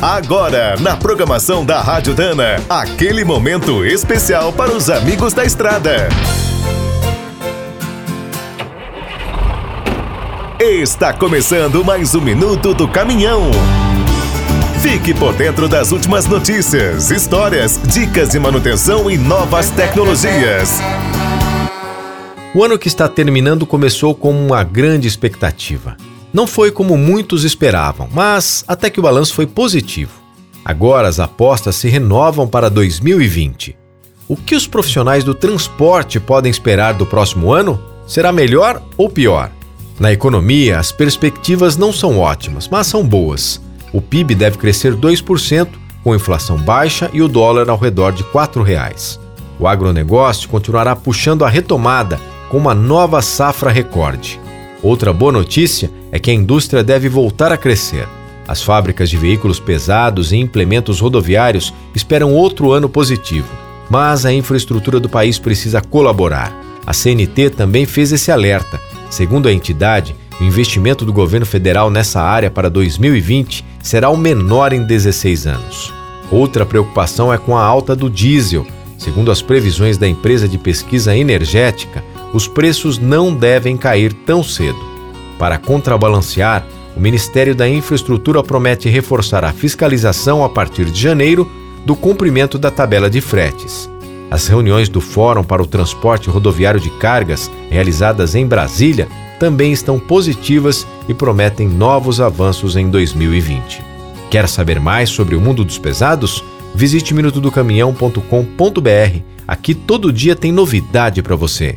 Agora, na programação da Rádio Dana, aquele momento especial para os amigos da estrada. Está começando mais um minuto do caminhão. Fique por dentro das últimas notícias, histórias, dicas de manutenção e novas tecnologias. O ano que está terminando começou com uma grande expectativa. Não foi como muitos esperavam, mas até que o balanço foi positivo. Agora as apostas se renovam para 2020. O que os profissionais do transporte podem esperar do próximo ano? Será melhor ou pior? Na economia, as perspectivas não são ótimas, mas são boas. O PIB deve crescer 2%, com inflação baixa e o dólar ao redor de R$ 4,00. O agronegócio continuará puxando a retomada com uma nova safra recorde. Outra boa notícia é que a indústria deve voltar a crescer. As fábricas de veículos pesados e implementos rodoviários esperam outro ano positivo, mas a infraestrutura do país precisa colaborar. A CNT também fez esse alerta. Segundo a entidade, o investimento do governo federal nessa área para 2020 será o menor em 16 anos. Outra preocupação é com a alta do diesel. Segundo as previsões da empresa de pesquisa energética, os preços não devem cair tão cedo. Para contrabalancear, o Ministério da Infraestrutura promete reforçar a fiscalização a partir de janeiro do cumprimento da tabela de fretes. As reuniões do Fórum para o Transporte Rodoviário de Cargas, realizadas em Brasília, também estão positivas e prometem novos avanços em 2020. Quer saber mais sobre o mundo dos pesados? Visite minutodocaminhão.com.br. Aqui todo dia tem novidade para você.